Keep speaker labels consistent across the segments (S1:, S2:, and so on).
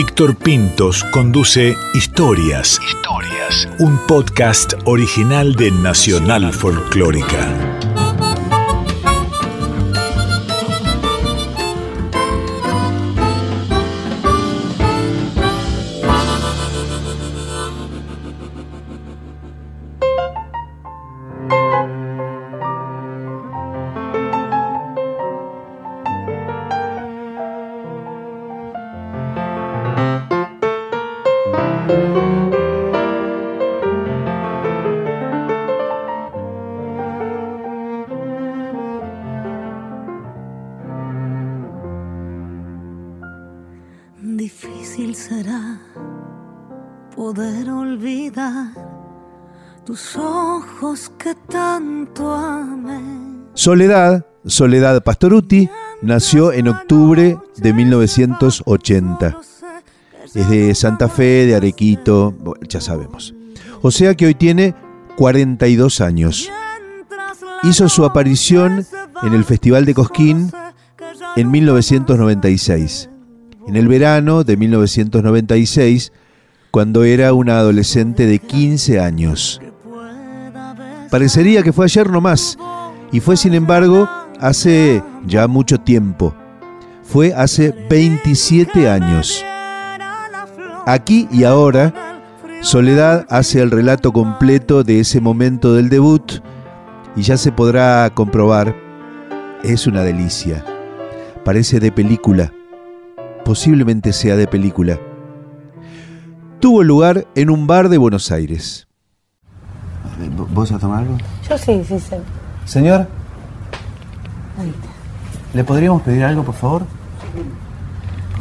S1: Víctor Pintos conduce Historias. Historias. Un podcast original de Nacional Folclórica.
S2: Soledad, Soledad Pastoruti, nació en octubre de 1980. Es de Santa Fe, de Arequito, ya sabemos. O sea que hoy tiene 42 años. Hizo su aparición en el Festival de Cosquín en 1996. En el verano de 1996, cuando era una adolescente de 15 años. Parecería que fue ayer nomás, y fue sin embargo hace ya mucho tiempo. Fue hace 27 años. Aquí y ahora, Soledad hace el relato completo de ese momento del debut y ya se podrá comprobar, es una delicia. Parece de película, posiblemente sea de película. Tuvo lugar en un bar de Buenos Aires.
S3: ¿Vos a tomar algo?
S4: Yo sí, sí sé.
S3: Señor, ¿le podríamos pedir algo, por favor?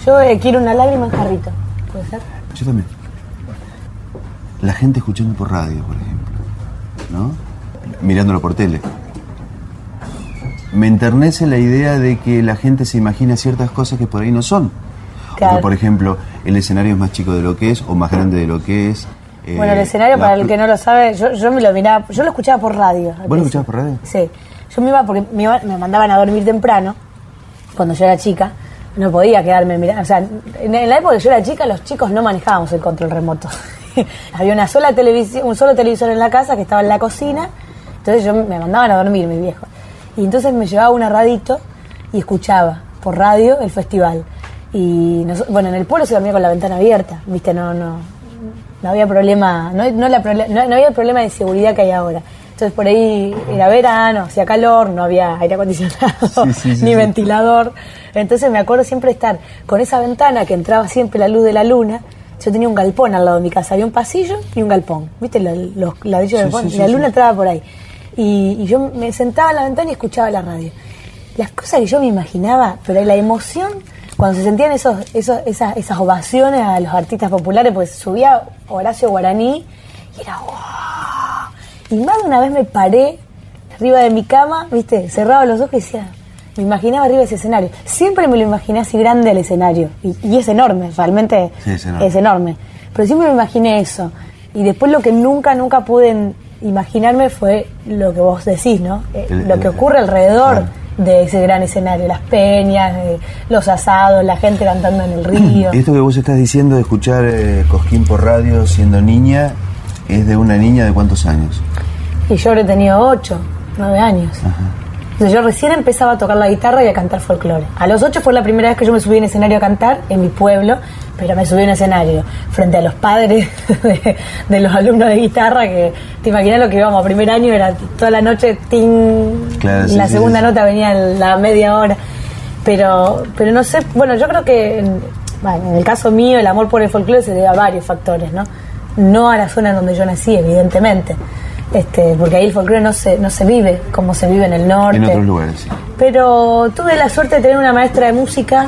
S4: Yo eh, quiero una lágrima en jarrito. ¿Puede ser?
S3: Yo también. La gente escuchando por radio, por ejemplo. ¿No? Mirándolo por tele. Me enternece la idea de que la gente se imagina ciertas cosas que por ahí no son. O
S4: Claro.
S3: que, por ejemplo, el escenario es más chico de lo que es o más grande de lo que es. Eh,
S4: Bueno, el escenario, para el que no lo sabe, yo, yo me lo miraba, yo lo escuchaba por radio.
S3: ¿Vos lo escuchabas por radio?
S4: Sí. Yo me iba porque me, iba- me mandaban a dormir temprano, cuando yo era chica. No podía quedarme mirando. O sea, en, en la época que yo era chica, los chicos no manejábamos el control remoto. Había una sola televisión, un solo televisor en la casa que estaba en la cocina. Entonces yo me mandaban a dormir, mis viejos. Y entonces me llevaba un radito y escuchaba por radio el festival. Y nos- bueno, en el pueblo se dormía con la ventana abierta, ¿viste? No, no, no había problema, no, no la no- no había el problema de seguridad que hay ahora. Entonces por ahí era verano, hacía calor, no había aire acondicionado,
S3: Sí, sí, sí,
S4: ni ventilador. Entonces me acuerdo siempre estar con esa ventana que entraba siempre la luz de la luna. Yo tenía un galpón al lado de mi casa, había un pasillo y un galpón, ¿viste? Lo- Los ladrillos del galpón. la luna entraba por ahí. Y, y yo me sentaba en la ventana y escuchaba la radio. Las cosas que yo me imaginaba, pero la emoción, cuando se sentían esos, esos, esas, esas ovaciones a los artistas populares, pues subía Horacio Guaraní y era ¡wow! Y más de una vez me paré arriba de mi cama, ¿viste? Cerraba los ojos y decía, me imaginaba arriba ese escenario. Siempre me lo imaginé así grande el escenario. Y, y es enorme, realmente
S3: Sí, es enorme.
S4: es enorme. Pero siempre me imaginé eso. Y después lo que nunca, nunca pude imaginarme fue lo que vos decís, ¿no? Eh,
S3: El-
S4: lo que ocurre alrededor
S3: claro.
S4: De ese gran escenario. Las peñas, eh, los asados, la gente cantando en el río.
S3: Esto que vos estás diciendo de escuchar eh, Cosquín por radio siendo niña, ¿es de una niña de cuántos años?
S4: Y yo habré tenido 8, 9 años. Entonces yo recién empezaba a tocar la guitarra y a cantar folclore. A los 8 fue la primera vez que yo me subí en escenario a cantar en mi pueblo, pero me subí en escenario frente a los padres de, de los alumnos de guitarra, que te imaginas lo que íbamos a primer año, era toda la noche, ting,
S3: Claro,
S4: y
S3: sí,
S4: la
S3: sí,
S4: segunda
S3: sí.
S4: nota venía en la media hora. Pero, pero no sé, bueno, yo creo que en, bueno, en el caso mío el amor por el folclore se debe a varios factores, ¿no? No a la zona en donde yo nací, evidentemente. Este, porque ahí el folclore no se, no se vive como se vive en el norte.
S3: En otros lugares, sí.
S4: Pero tuve la suerte de tener una maestra de música,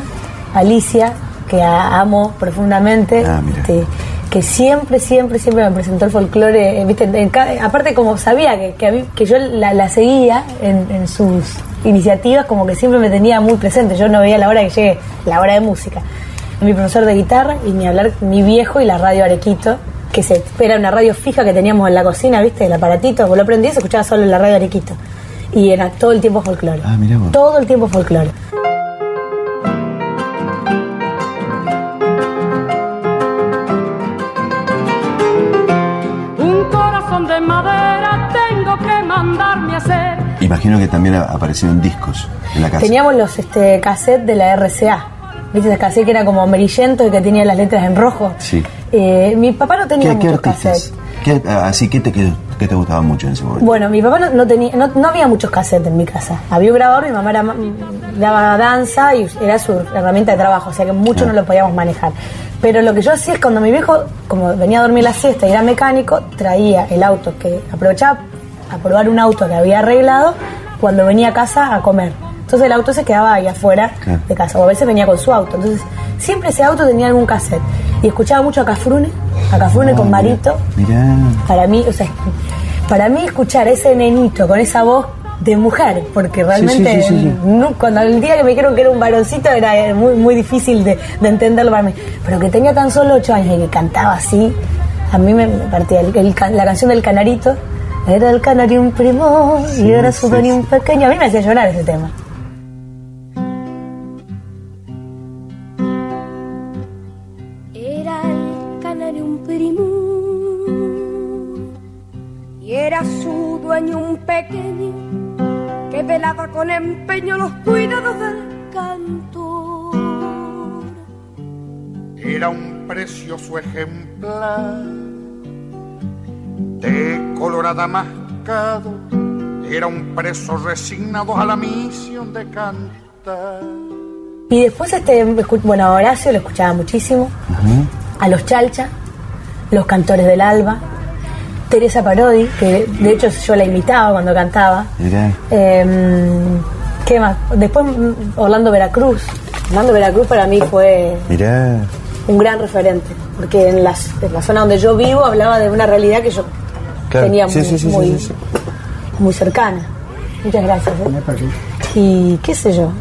S4: Alicia, que amo profundamente,
S3: Ah,
S4: este, que siempre, siempre, siempre me presentó el folclore, eh, ¿viste? En ca- aparte como sabía que, que, a mí- que yo la, la seguía en, en sus iniciativas, como que siempre me tenía muy presente, yo no veía la hora que llegue la hora de música. Mi profesor de guitarra y ni hablar mi viejo y la radio Arequito, que se era una radio fija que teníamos en la cocina, ¿viste? El aparatito, vos lo prendías se escuchaba solo en la radio Arequito. Y era todo el tiempo folclore.
S3: Ah, mirá vos.
S4: Todo el tiempo folclore.
S5: Un corazón de madera tengo que mandarme hacer.
S3: Imagino que también aparecieron discos en la casa.
S4: Teníamos los este, cassettes de la RCA ¿Viste? Ese cassette que era como amarillento y que tenía las letras en rojo.
S3: Sí.
S4: Eh, mi papá no tenía
S3: ¿Qué,
S4: muchos cassettes.
S3: ¿Qué- así que te, que, que te gustaba mucho en ese momento?
S4: Bueno, mi papá no, no tenía, no, no había muchos cassettes en mi casa. Había un grabador, mi mamá era, daba danza y era su herramienta de trabajo, o sea que mucho no lo podíamos manejar. Pero lo que yo hacía es cuando mi viejo, como venía a dormir la siesta y era mecánico, traía el auto que aprovechaba a probar un auto que había arreglado cuando venía a casa a comer. Entonces el auto se quedaba ahí afuera
S3: Claro.
S4: de casa, o a veces venía con su auto. Entonces siempre ese auto tenía algún cassette. Y escuchaba mucho a Cafrune, a Cafrune con Marito.
S3: Mirá.
S4: Para mí, o sea, para mí escuchar ese nenito con esa voz de mujer, porque realmente
S3: sí, sí, sí.
S4: no- cuando el día que me dijeron que era un varoncito era eh, muy, muy difícil de, de entenderlo para mí. Pero que tenía tan solo ocho años y que cantaba así, a mí me, partía el- el la canción del canarito. Era el canario un primo y era su un pequeño. A mí me hacía llorar ese tema.
S6: Con empeño los cuidados del cantor.
S7: Era un precioso ejemplar de colorada mascado. Era un preso resignado a la misión de cantar.
S4: Y después, este, bueno, a Horacio lo escuchaba muchísimo, a los Chalcha, los cantores del Alba, Teresa Parodi, que de hecho yo la imitaba cuando cantaba.
S3: Mirá.
S4: Em, ¿Qué más? Después mm, Orlando Veracruz. Orlando Veracruz para mí fue
S3: Mirá.
S4: un gran referente, porque en, las- en la zona donde yo vivo hablaba de una realidad que yo
S3: Claro.
S4: tenía
S3: Sí,
S4: muy,
S3: sí, sí, sí,
S4: muy,
S3: sí, sí.
S4: muy cercana. Muchas gracias. ¿eh? Y qué sé yo,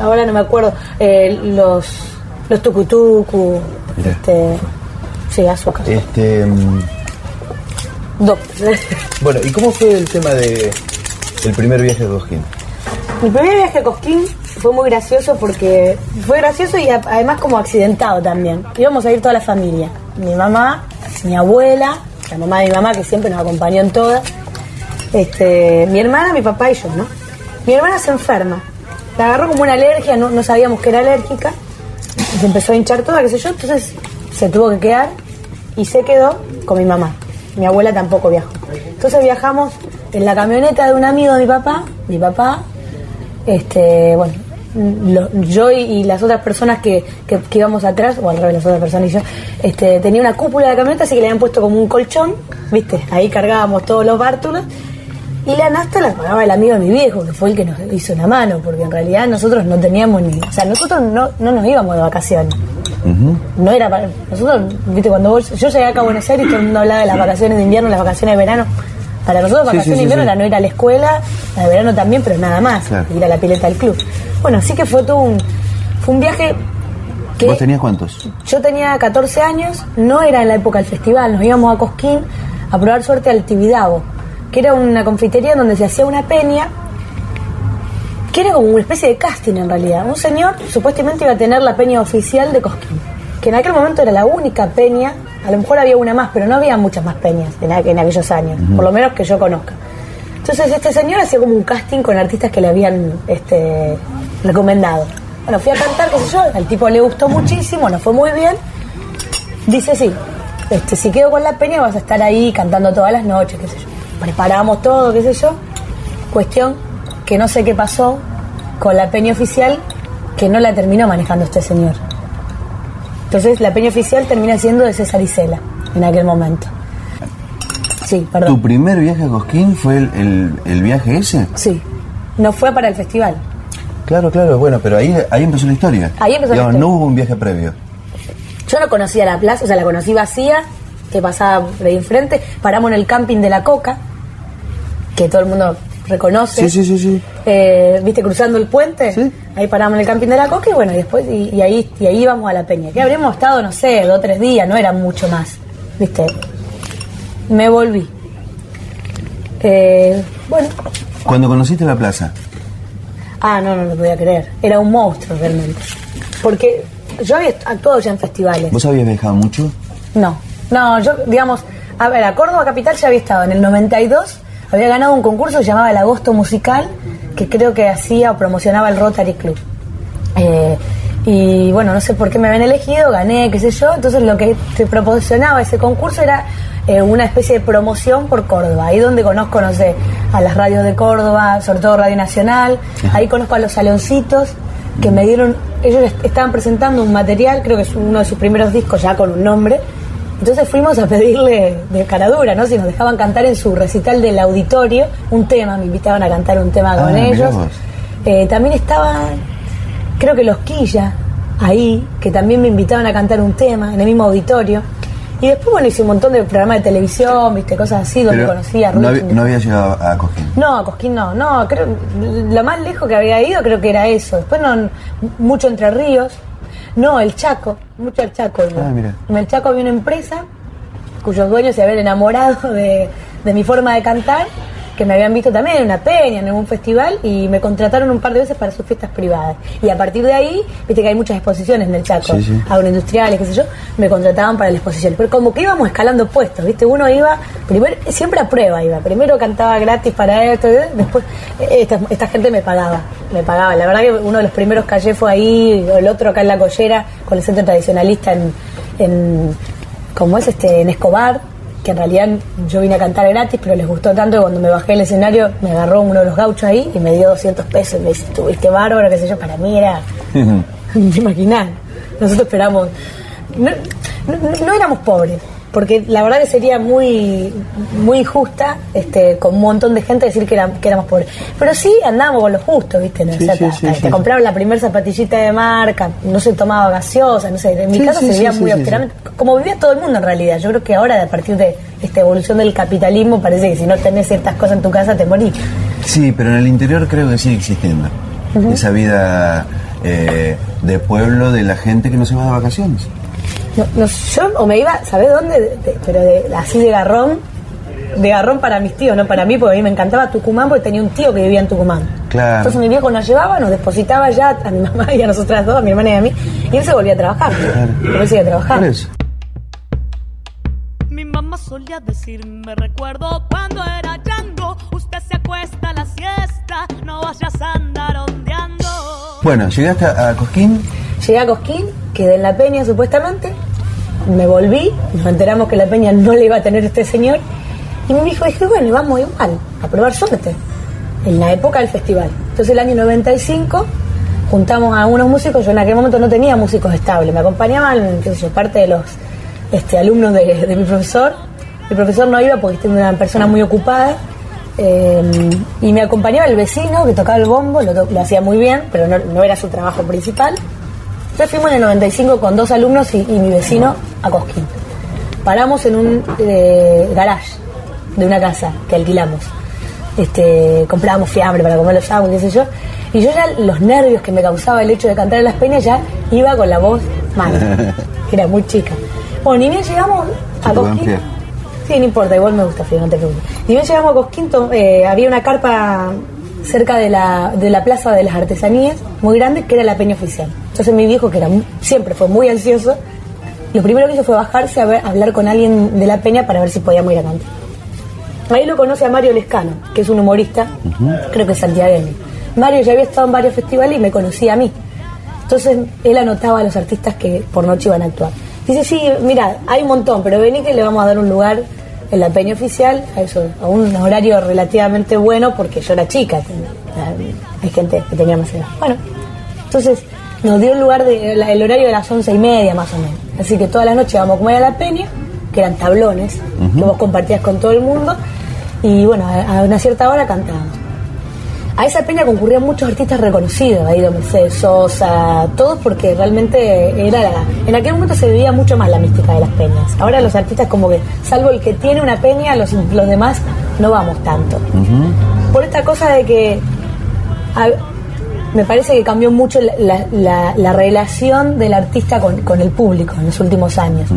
S4: ahora no me acuerdo, eh, los, los tucutucu,
S3: Mirá.
S4: este, sí, azúcar.
S3: Este, mm,
S4: Dos.
S3: bueno, ¿y cómo fue el tema de el primer viaje de Cosquín?
S4: Mi primer viaje a Cosquín fue muy gracioso porque fue gracioso y a- además como accidentado también. Íbamos a ir toda la familia. Mi mamá, mi abuela, la mamá de mi mamá que siempre nos acompañó en todas. Este, mi hermana, mi papá y yo, ¿no? Mi hermana se enferma. La agarró como una alergia, no, no sabíamos que era alérgica. y Se empezó a hinchar toda, qué sé yo, entonces se tuvo que quedar y se quedó con mi mamá. Mi abuela tampoco viajó. Entonces viajamos en la camioneta de un amigo de mi papá, mi papá, este, bueno, lo- yo y, las otras personas que, que- que íbamos atrás, o al revés, las otras personas y yo, este, tenía una cúpula de camioneta, así que le habían puesto como un colchón, ¿viste? Ahí cargábamos todos los bártulos. Y la nafta la pagaba el amigo de mi viejo, que fue el que nos hizo una mano, porque en realidad nosotros no teníamos ni. O sea, nosotros no, no nos íbamos de vacaciones. No era para. Nosotros, viste, cuando vos- yo llegué acá a Buenos Aires y todo el mundo hablaba de las vacaciones de invierno, las vacaciones de verano. Para nosotros, vacaciones
S3: sí,
S4: de invierno
S3: sí.
S4: era no ir a la escuela, la de verano también, pero nada más.
S3: Claro.
S4: Ir a la pileta del club. Bueno, así que fue todo un. Fue un viaje que.
S3: ¿Vos tenías cuántos?
S4: Yo tenía 14 años, no era en la época del festival, nos íbamos a Cosquín a probar suerte al Tibidabo, que era una confitería donde se hacía una peña, que era como una especie de casting en realidad. Un señor supuestamente iba a tener la peña oficial de Cosquín, que en aquel momento era la única peña, a lo mejor había una más, pero no había muchas más peñas en, aqu- en aquellos años, por lo menos que yo conozca. Entonces este señor hacía como un casting con artistas que le habían este, recomendado. Bueno, fui a cantar, qué sé yo, al tipo le gustó muchísimo, nos fue muy bien. Dice, sí, este, si quedo con la peña vas a estar ahí cantando todas las noches, qué sé yo. Preparamos todo, qué sé yo. Cuestión que no sé qué pasó con la peña oficial, que no la terminó manejando este señor. Entonces la peña oficial termina siendo de César Isela en aquel momento. Sí,
S3: ¿Tu
S4: perdón.
S3: primer viaje a Cosquín fue el, el- el viaje ese?
S4: Sí, no fue para el festival.
S3: Claro, claro, bueno, pero ahí, ahí empezó la historia.
S4: Ahí empezó la historia.
S3: No hubo un viaje previo.
S4: Yo no conocía la plaza, o sea, la conocí vacía, que pasaba de ahí enfrente. Paramos en el camping de la Coca, que todo el mundo reconoce.
S3: Sí, sí, sí, sí.
S4: Eh, ¿Viste? Cruzando el puente.
S3: Sí.
S4: Ahí paramos en el camping de la Coca y bueno, y después, y, y ahí, y ahí íbamos a la peña. Que habríamos estado, no sé, dos o tres días, no era mucho más. ¿Viste? Me volví. Eh, bueno.
S3: Cuando conociste la plaza,
S4: Ah, no, no lo podía creer. Era un monstruo realmente. Porque yo había actuado ya en festivales.
S3: ¿vos habías viajado mucho?
S4: No, no, yo, digamos, A ver, a Córdoba Capital ya había estado. En el 92 había ganado un concurso que se llamaba El Agosto Musical, que creo que hacía o promocionaba el Rotary Club. Eh, y bueno, no sé por qué me habían elegido, gané, qué sé yo. Entonces lo que te proporcionaba ese concurso era eh, una especie de promoción por Córdoba. Ahí donde conozco, no sé, a las radios de Córdoba, sobre todo Radio Nacional. Ahí conozco a los saloncitos que me dieron, ellos est- estaban presentando un material, creo que es uno de sus primeros discos ya con un nombre. Entonces fuimos a pedirle de caradura, ¿no? Si nos dejaban cantar en su recital del auditorio un tema, me invitaban a cantar un tema
S3: Ah,
S4: con
S3: mirá
S4: ellos. Eh, también estaban, creo que los Quilla, ahí, que también me invitaban a cantar un tema en el mismo auditorio. Y después, bueno, hice un montón de programas de televisión, viste, cosas así, donde
S3: Pero
S4: conocí a
S3: no, había, no había llegado a Cosquín.
S4: No, a Cosquín no, no, creo, lo más lejos que había ido creo que era eso. Después no, mucho Entre Ríos, no, el Chaco, mucho el Chaco.
S3: Ah, mira.
S4: En el Chaco había una empresa cuyos dueños se habían enamorado de, de mi forma de cantar, que me habían visto también en una peña, en un festival, y me contrataron un par de veces para sus fiestas privadas. Y a partir de ahí, viste que hay muchas exposiciones en el Chaco,
S3: Sí, sí.
S4: agroindustriales, qué sé yo, me contrataban para la exposición. Pero como que íbamos escalando puestos, viste, uno iba, primero, siempre a prueba iba, primero cantaba gratis para esto, después eh, esta, esta gente me pagaba, me pagaba. La verdad que uno de los primeros que hallé fue ahí, el otro acá en La Collera, con el centro tradicionalista en, en como es este, en Escobar, que en realidad yo vine a cantar gratis, pero les gustó tanto que cuando me bajé del escenario me agarró uno de los gauchos ahí y me dio 200 pesos y me dice, estuviste bárbaro, qué sé yo, para mí era ¿Te imaginás? Nosotros esperamos. No, no- no éramos pobres, porque la verdad que sería muy muy injusta este, con un montón de gente decir que, era- que éramos pobres. Pero sí andábamos con lo justo, ¿viste? No,
S3: Sí,
S4: O sea,
S3: sí,
S4: te-
S3: sí,
S4: te,
S3: sí.
S4: te compraban la primera zapatillita de marca, no se tomaba gaseosa, no sé. En mi
S3: Sí,
S4: casa
S3: sí,
S4: se
S3: sí,
S4: vivía
S3: sí,
S4: muy
S3: sí,
S4: austeramente, como vivía todo el mundo en realidad. Yo creo que ahora, a partir de esta evolución del capitalismo, parece que si no tenés ciertas cosas en tu casa te morís.
S3: Sí, pero en el interior creo que sigue existiendo. Esa vida eh, de pueblo de la gente que no se va de vacaciones.
S4: No, no, yo o me iba, ¿sabés dónde? De- de- pero de, así de garrón, de garrón para mis tíos, no para mí, porque a mí me encantaba Tucumán porque tenía un tío que vivía en Tucumán.
S3: Claro.
S4: Entonces mi viejo nos llevaba, nos depositaba ya a mi mamá y a nosotras dos, a mi hermana y a mí, y él se volvía a trabajar.
S3: Claro.
S4: A trabajar.
S5: Mi mamá solía decirme, recuerdo cuando era chango, usted se acuesta a la siesta, no vayas a andar ondeando.
S3: Bueno, llegaste a a Cosquín.
S4: Llegué a Cosquín, quedé en la peña supuestamente, me volví, nos enteramos que la peña no le iba a tener este señor, y mi hijo dije, bueno, vamos igual, a probar suerte, en la época del festival. Entonces el año 95 juntamos a unos músicos, yo en aquel momento no tenía músicos estables, me acompañaban, qué sé yo, parte de los este, alumnos de, mi profesor, mi profesor no iba porque era una persona muy ocupada, eh, y me acompañaba el vecino que tocaba el bombo, lo, lo hacía muy bien, pero no, no era su trabajo principal. Entonces fuimos en el 95 con dos alumnos y, y mi vecino a Cosquín. Paramos en un eh, garage de una casa que alquilamos. Este, comprábamos fiambre para comer los sándwiches, qué sé yo. Y yo ya los nervios que me causaba el hecho de cantar en las peñas ya iba con la voz mal. Era muy chica. Bueno, ni bien llegamos a Cosquín. Sí, no importa, igual me gusta frío, no te preocupes. Ni bien llegamos a Cosquín, eh, había una carpa cerca de la, de la Plaza de las Artesanías, muy grande, que era la peña oficial. Entonces mi viejo, que era siempre fue muy ansioso, lo primero que hizo fue bajarse a, ver- a hablar con alguien de la peña para ver si podíamos ir a cantar. Ahí lo conoce a Mario Lescano, que es un humorista, creo que es santiagueño. Mario ya había estado en varios festivales y me conocía a mí. Entonces él anotaba a los artistas que por noche iban a actuar. Dice, sí, mira, hay un montón, pero vení que le vamos a dar un lugar en la peña oficial, a eso, a un horario relativamente bueno, porque yo era chica, hay gente que tenía más edad. Bueno, entonces nos dio un lugar, de, el horario de las once y media más o menos. Así que toda la noche íbamos a comer a la peña, que eran tablones, que vos compartías con todo el mundo, y bueno, a, a una cierta hora cantábamos. A esa peña concurrían muchos artistas reconocidos, ha ido Mercedes Sosa, todos porque realmente era la- en aquel momento se vivía mucho más la mística de las peñas. Ahora los artistas como que, salvo el que tiene una peña, los, los demás no vamos tanto. Por esta cosa de que a- me parece que cambió mucho la, la- la- la relación del artista con, con el público en los últimos años.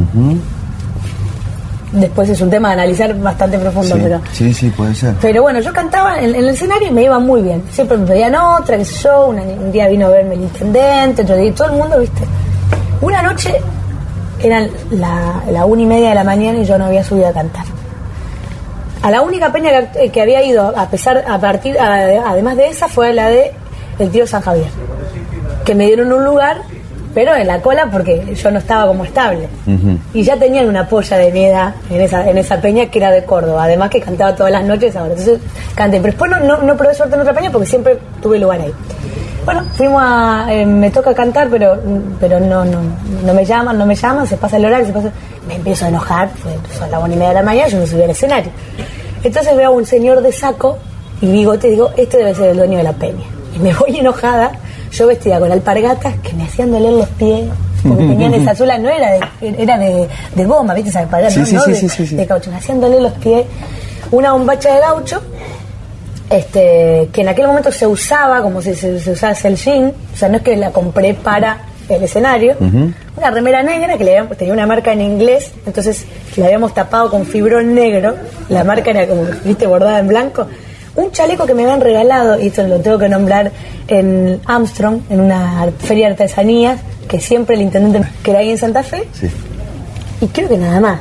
S4: Después es un tema de analizar bastante profundo,
S3: Sí,
S4: pero...
S3: sí, sí, puede ser.
S4: Pero bueno, yo cantaba en, en el escenario y me iba muy bien. Siempre me pedían otra, qué sé yo. una- un día vino a verme el intendente, otro día todo el mundo, ¿viste? Una noche eran la, la una y media de la mañana y yo no había subido a cantar. A la única peña que, eh, que había ido, a pesar, a partir, a- además de esa, fue la de el tío San Javier, que me dieron un lugar, pero en la cola porque yo no estaba como estable. Y ya tenían una polla de mi edad en esa, en esa peña que era de Córdoba, además que cantaba todas las noches ahora. Entonces canté, pero después no, no, no probé suerte en otra peña porque siempre tuve lugar ahí. Bueno, fuimos a. eh, me toca cantar, pero, pero no, no, no me llaman, no me llaman, se pasa el horario, se pasa. Me empiezo a enojar, fue son las una y media de la mañana, yo me subí al escenario. Entonces veo a un señor de saco y bigote y digo, este debe ser el dueño de la peña. Y me voy enojada, yo vestida con alpargatas que me hacían doler los pies, porque tenían esa suela, no era de, era de, de goma, ¿viste? Esa alpargata,
S3: Sí,
S4: no,
S3: sí,
S4: no
S3: sí,
S4: de,
S3: sí, sí, sí.
S4: de caucho, me hacían doler los pies. Una bombacha de gaucho este, que en aquel momento se usaba como si se, se usase el jean, o sea, no es que la compré para el escenario, una remera negra que le habíamos- tenía una marca en inglés, entonces la habíamos tapado con fibrón negro, la marca era como, viste, bordada en blanco, un chaleco que me habían regalado, y esto lo tengo que nombrar en Armstrong, en una feria de artesanías, que siempre el intendente, que era ahí en Santa Fe,
S3: Sí.
S4: y creo que nada más.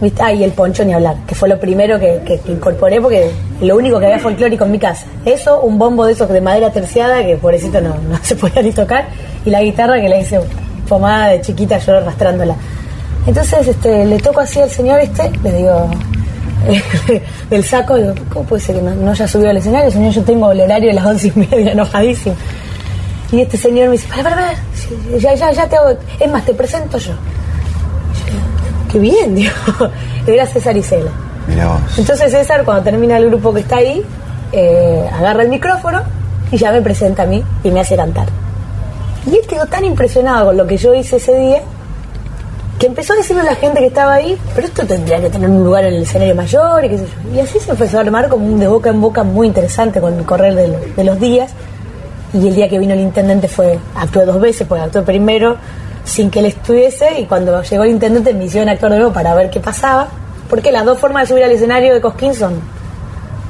S4: ¿Viste? Ah, y el poncho ni hablar, que fue lo primero que, que- que incorporé porque lo único que había folclórico en mi casa. Eso, un bombo de esos de madera terciada que pobrecito no, no se podía ni tocar, y la guitarra que le hice pomada de chiquita yo arrastrándola. Entonces este, le toco así al señor este, le digo del saco, digo, ¿cómo puede ser que no, no haya subido al escenario? Señor, yo tengo el horario de las once y media, enojadísimo. Y este señor me dice, para, para, para, ya, ya, ya te hago, es más, te presento yo. Qué bien, digo. Era César Isela.
S3: Mira vos.
S4: Entonces César, cuando termina el grupo que está ahí, eh, agarra el micrófono y ya me presenta a mí y me hace cantar. Y él quedó tan impresionado con lo que yo hice ese día que empezó a decirle a la gente que estaba ahí, pero esto tendría que tener un lugar en el escenario mayor y qué sé yo. Y así se empezó a armar como un de boca en boca muy interesante con el correr de, lo- de los días. Y el día que vino el intendente fue, actué dos veces, porque actué primero sin que él estuviese y cuando llegó el intendente me hicieron actuar de nuevo para ver qué pasaba. Porque las dos formas de subir al escenario de Cosquín son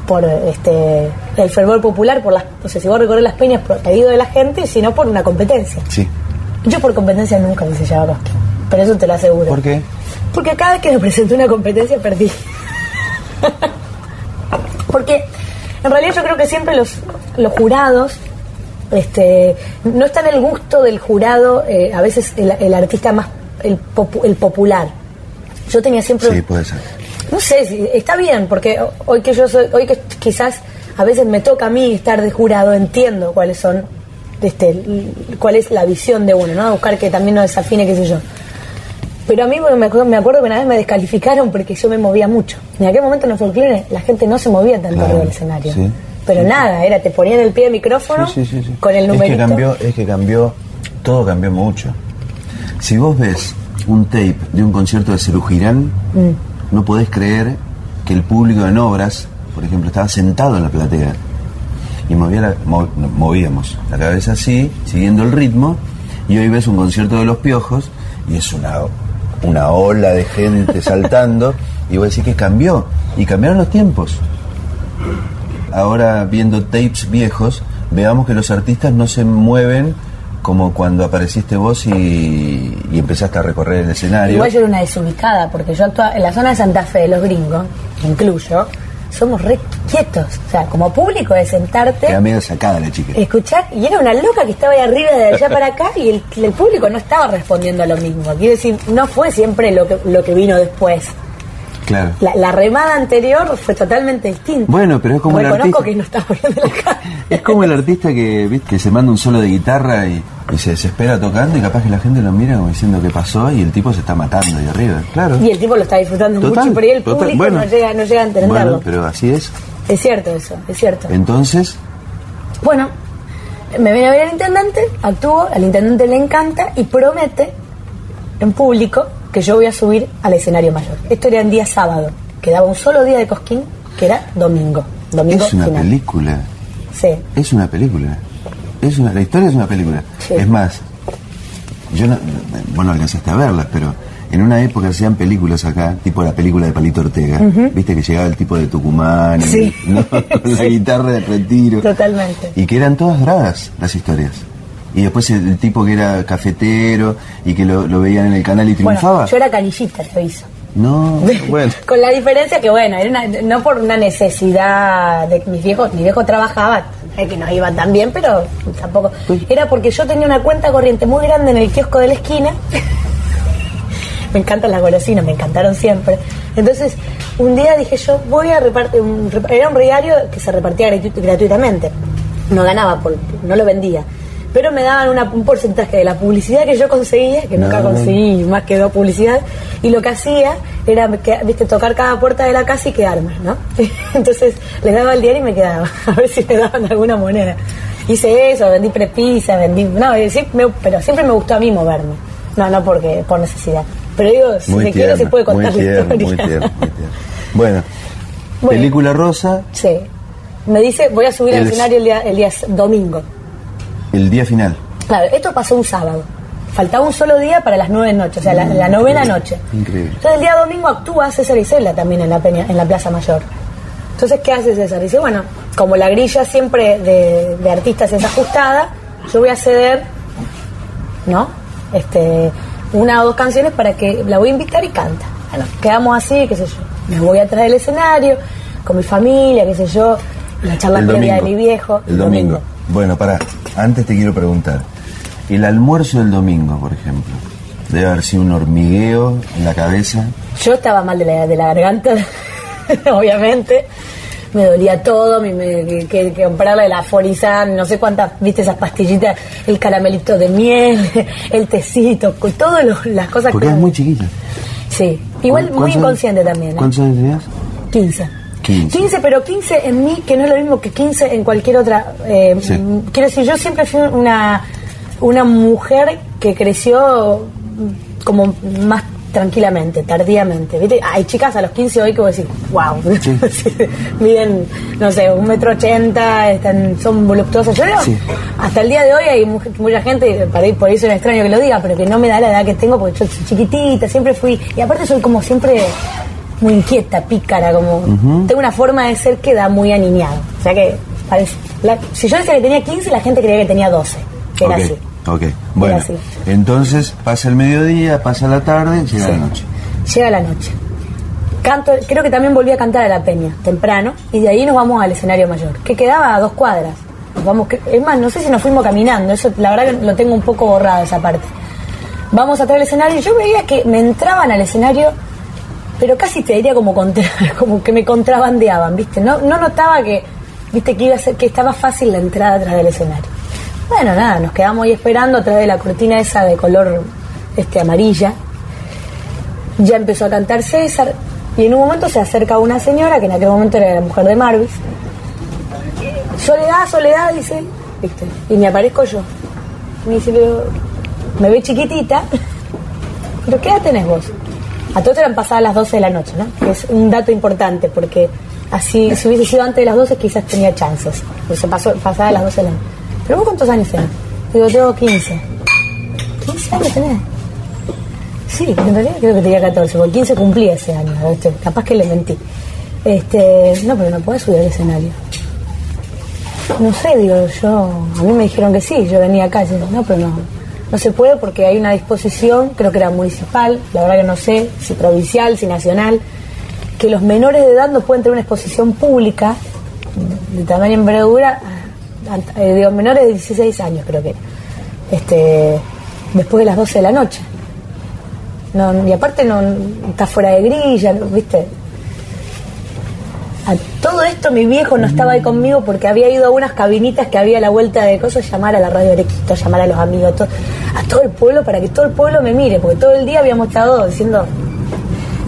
S4: por este el fervor popular, por las, o sea, si vos recorres las peñas por pedido de la gente, sino por una competencia.
S3: Sí.
S4: Yo por competencia nunca hubiese llevado a Cosquín, pero eso te lo aseguro.
S3: ¿Por qué?
S4: Porque cada vez que me presenté una competencia perdí. Porque en realidad yo creo que siempre los, los jurados este, no está en el gusto del jurado, eh, a veces el, el artista más, el, popu- el popular. Yo tenía siempre...
S3: Sí, puede ser.
S4: No sé, está bien, porque hoy que yo soy, hoy que quizás a veces me toca a mí estar de jurado, entiendo cuáles son, este, cuál es la visión de uno, ¿no? Buscar que también no desafine, qué sé yo. Pero a mí me acuerdo, me acuerdo que una vez me descalificaron porque yo me movía mucho. En aquel momento en el folclore la gente no se movía tanto
S3: Claro,
S4: arriba del escenario.
S3: sí.
S4: Pero nada, era, te ponían el pie de micrófono con el
S3: Es
S4: numerito.
S3: que cambió, es que cambió, todo cambió mucho. Si vos ves un tape de un concierto de Cerú Girán,
S4: Mm.
S3: no podés creer que el público en obras, por ejemplo, estaba sentado en la platea y movía la- mo- no, movíamos la cabeza así, siguiendo el ritmo, y hoy ves un concierto de los piojos y es una, una ola de gente saltando, y vos decís que cambió, y cambiaron los tiempos ahora viendo tapes viejos, veamos que los artistas no se mueven como cuando apareciste vos y, y empezaste a recorrer el escenario.
S4: Igual yo era una desubicada, porque yo actuaba en la zona de Santa Fe, los gringos, incluyo, somos re quietos. O sea, como público de sentarte,
S3: Queda medio sacada la chica.
S4: escuchar, y era una loca que estaba ahí arriba de allá para acá y el, el público no estaba respondiendo a lo mismo. Quiero decir, no fue siempre lo que, lo que vino después.
S3: Claro.
S4: La, la remada anterior fue totalmente distinta.
S3: Bueno, pero es como el artista.
S4: que no la cara.
S3: Es como el artista que, ¿viste? que se manda un solo de guitarra y, y se desespera tocando y capaz que la gente lo mira como diciendo qué pasó y el tipo se está matando ahí arriba. Claro.
S4: Y el tipo lo está disfrutando
S3: Total,
S4: mucho, pero ahí el
S3: total.
S4: público
S3: Bueno.
S4: no, llega, no llega a entenderlo.
S3: Bueno, pero así es.
S4: Es cierto eso, es cierto.
S3: Entonces,
S4: Bueno, me viene a ver el intendente, actúo, al intendente le encanta y promete en público que yo voy a subir al escenario mayor. Esto era en día sábado, quedaba un solo día de Cosquín, que era domingo. Domingo
S3: es una
S4: final.
S3: película.
S4: Sí.
S3: Es una película. Es una, la historia es una película.
S4: Sí.
S3: Es más, yo no, bueno, alcanzaste a verlas, pero en una época hacían películas acá, tipo la película de Palito Ortega. Viste que llegaba el tipo de Tucumán, la guitarra de retiro.
S4: Totalmente.
S3: Y que eran todas dragas las historias. Y después el, tipo que era cafetero y que lo, lo veían en el canal y triunfaba.
S4: Bueno, yo era canillita, lo hizo.
S3: No, bueno.
S4: Con la diferencia que, bueno, era una- no por una necesidad de mis viejos, mi viejo trabajaba, eh, que nos iba tan bien, pero tampoco. Era porque yo tenía una cuenta corriente muy grande en el kiosco de la esquina. me encantan las golosinas, me encantaron siempre. Entonces, un día dije yo, voy a repartir, un, era un regario que se repartía gratu- gratuitamente. No ganaba, por, no lo vendía. Pero me daban una- un porcentaje de la publicidad que yo conseguía, que nunca conseguí más que dos publicidad, y lo que hacía era viste, tocar cada puerta de la casa y quedarme, ¿no? Entonces les daba el diario y me quedaba, a ver si me daban alguna moneda. Hice eso, vendí prepisa, vendí. No, eh, sí, me- pero siempre me gustó a mí moverme. No, no porque por necesidad. Pero digo, si
S3: Muy
S4: se quiere se puede
S3: muy
S4: contar la historia.
S3: muy tierno, muy. Bueno,
S4: Bueno.
S3: película rosa,
S4: Sí. Me dice, voy a subir al escenario el día, el día domingo.
S3: El día final.
S4: Claro, esto pasó un sábado. Faltaba un solo día para las nueve noches, o sea, la, la novena noche.
S3: Increíble.
S4: Entonces el día domingo actúa César Isela también en la, peña, en la Plaza Mayor. Entonces, ¿qué hace César? Dice, bueno, como la grilla siempre de, de artistas es ajustada, yo voy a ceder, ¿no? Este, una o dos canciones para que la voy a invitar y canta. Bueno, quedamos así, qué sé yo. Me voy a traer el escenario, con mi familia, qué sé yo, la charla previa de mi viejo.
S3: El domingo. Bueno, pará, antes te quiero preguntar. El almuerzo del domingo, por ejemplo, debe haber sido un hormigueo en la cabeza.
S4: Yo estaba mal de la, de la garganta, obviamente. Me dolía todo, me, me- que, que- que comprarle el aforizan, no sé cuántas, viste esas pastillitas, el caramelito de miel, el tecito, todas las cosas
S3: Porque
S4: que...
S3: es muy chiquita.
S4: Sí, igual
S3: ¿Cu-
S4: muy inconsciente también. ¿eh?
S3: ¿Cuántos años tenías?
S4: 15.
S3: 15.
S4: 15, pero 15 en mí, que no es lo mismo que 15 en cualquier otra. eh,
S3: Sí.
S4: Quiero decir, yo siempre fui una, una mujer que creció como más tranquilamente, tardíamente. ¿viste? Hay chicas a los 15 hoy que voy a decir, wow, miden, no sé, un metro ochenta, están, son voluptuosas. Yo
S3: Sí.
S4: hasta el día de hoy hay mu- mucha gente, por eso es extraño que lo diga, pero que no me da la edad que tengo porque yo soy chiquitita, siempre fui, y aparte soy como siempre muy inquieta, pícara, como tengo una forma de ser que da muy aniñado. O sea que parece, la- si yo decía que tenía 15, la gente creía que tenía 12, que era así.
S3: ok. Bueno,
S4: así.
S3: entonces pasa el mediodía, pasa la tarde, llega
S4: Sí.
S3: la noche.
S4: Llega la noche. Canto, creo que también volví a cantar a la peña, temprano, y de ahí nos vamos al escenario mayor, que quedaba a dos cuadras. Nos vamos, es más, no sé si nos fuimos caminando, eso la verdad que lo tengo un poco borrado esa parte. Vamos atrás del escenario, y yo veía que me entraban al escenario, pero casi te diría como contra, como que me contrabandeaban, ¿viste? No, no notaba que, viste, que iba a ser, que estaba fácil la entrada atrás del escenario. Bueno, nada, nos quedamos ahí esperando a través de la cortina esa de color este amarilla. Ya empezó a cantar César y en un momento se acerca una señora que en aquel momento era la mujer de Marvis. Soledad, Soledad, dice ¿viste? Y me aparezco yo. Me dice, pero me ve chiquitita, pero ¿qué edad tenés vos? A todos eran pasadas las 12 de la noche, ¿no? Que es un dato importante porque así, si hubiese sido antes de las 12 quizás tenía chances. Pero se pasó pasada las 12 de la noche. ¿Pero vos cuántos años tenés? Digo, tengo 15. ¿15 años tenés? Sí, en realidad creo que tenía 14, porque 15 cumplí ese año, ¿viste? capaz que le mentí. Este, no, pero no puedes subir al escenario. No sé, digo, yo, a mí me dijeron que sí, yo venía acá, yo, no, pero no, no se puede porque hay una disposición, creo que era municipal, la verdad que no sé, si provincial, si nacional, que los menores de edad no pueden tener una exposición pública de tamaño y envergadura, eh, digo, menores de 16 años creo que, este, después de las 12 de la noche. No, y aparte no está fuera de grilla. ¿viste? Todo esto mi viejo no estaba ahí conmigo porque había ido a unas cabinitas que había a la vuelta de cosas, llamar a la radio Arequito, llamar a los amigos, a todo, a todo el pueblo para que todo el pueblo me mire, porque todo el día habíamos estado diciendo,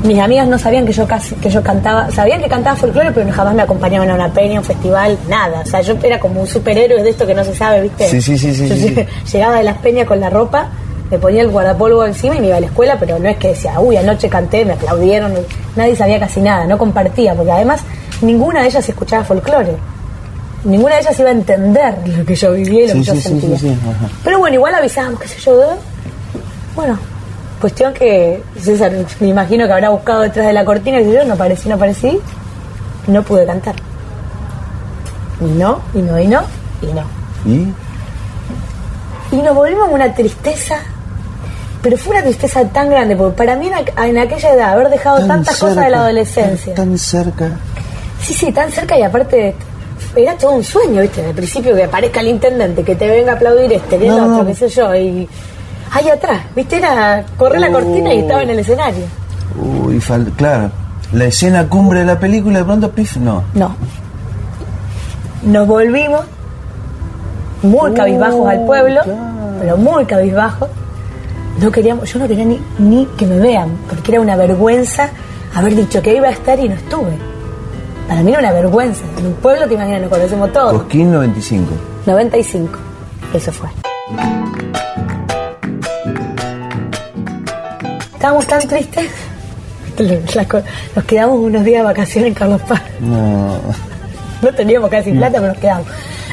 S4: mis amigas no sabían que yo casi, que yo cantaba, sabían que cantaba folclore, pero jamás me acompañaban a una peña, a un festival, nada. O sea, yo era como un superhéroe de esto que no se sabe, ¿viste?
S3: Sí, sí, sí, sí,
S4: Yo
S3: sí,
S4: llegaba de las peñas con la ropa, me ponía el guardapolvo encima y me iba a la escuela, pero no es que decía, uy, anoche canté, me aplaudieron, nadie sabía casi nada, no compartía, porque además ninguna de ellas escuchaba folclore. Ninguna de ellas iba a entender lo que yo vivía y lo
S3: Sí,
S4: que yo
S3: sí,
S4: sentía.
S3: sí.
S4: Pero bueno, igual avisábamos, qué sé yo. ¿eh? Bueno, cuestión que César, me imagino que habrá buscado detrás de la cortina y yo no aparecí, no aparecí, no pude cantar. Y no, y no, y no, y no.
S3: ¿Y?
S4: Y nos volvimos una tristeza, pero fue una tristeza tan grande, porque para mí en, aqu- en aquella edad, haber dejado
S3: Tan
S4: tantas cosas de la adolescencia.
S3: Tan cerca.
S4: Sí, sí, tan cerca y aparte era todo un sueño, ¿viste? Al principio que aparezca el intendente, que te venga a aplaudir este, que el
S3: No,
S4: otro,
S3: no.
S4: qué sé yo, y ahí atrás, ¿viste? Era correr la cortina y estaba en el escenario.
S3: Uy, fal- claro. La escena cumbre de la película, de pronto, pif, no.
S4: No. Nos volvimos muy cabizbajos al pueblo, pero muy cabizbajos. No queríamos, yo no quería ni, ni que me vean, porque era una vergüenza haber dicho que iba a estar y no estuve. Para mí era una vergüenza. En un pueblo, te imaginas, nos conocemos todos.
S3: Cosquín 95.
S4: 95. Eso fue. Estábamos tan tristes. Nos quedamos unos días de vacaciones en Carlos Paz.
S3: No.
S4: No teníamos casi plata, pero nos quedamos.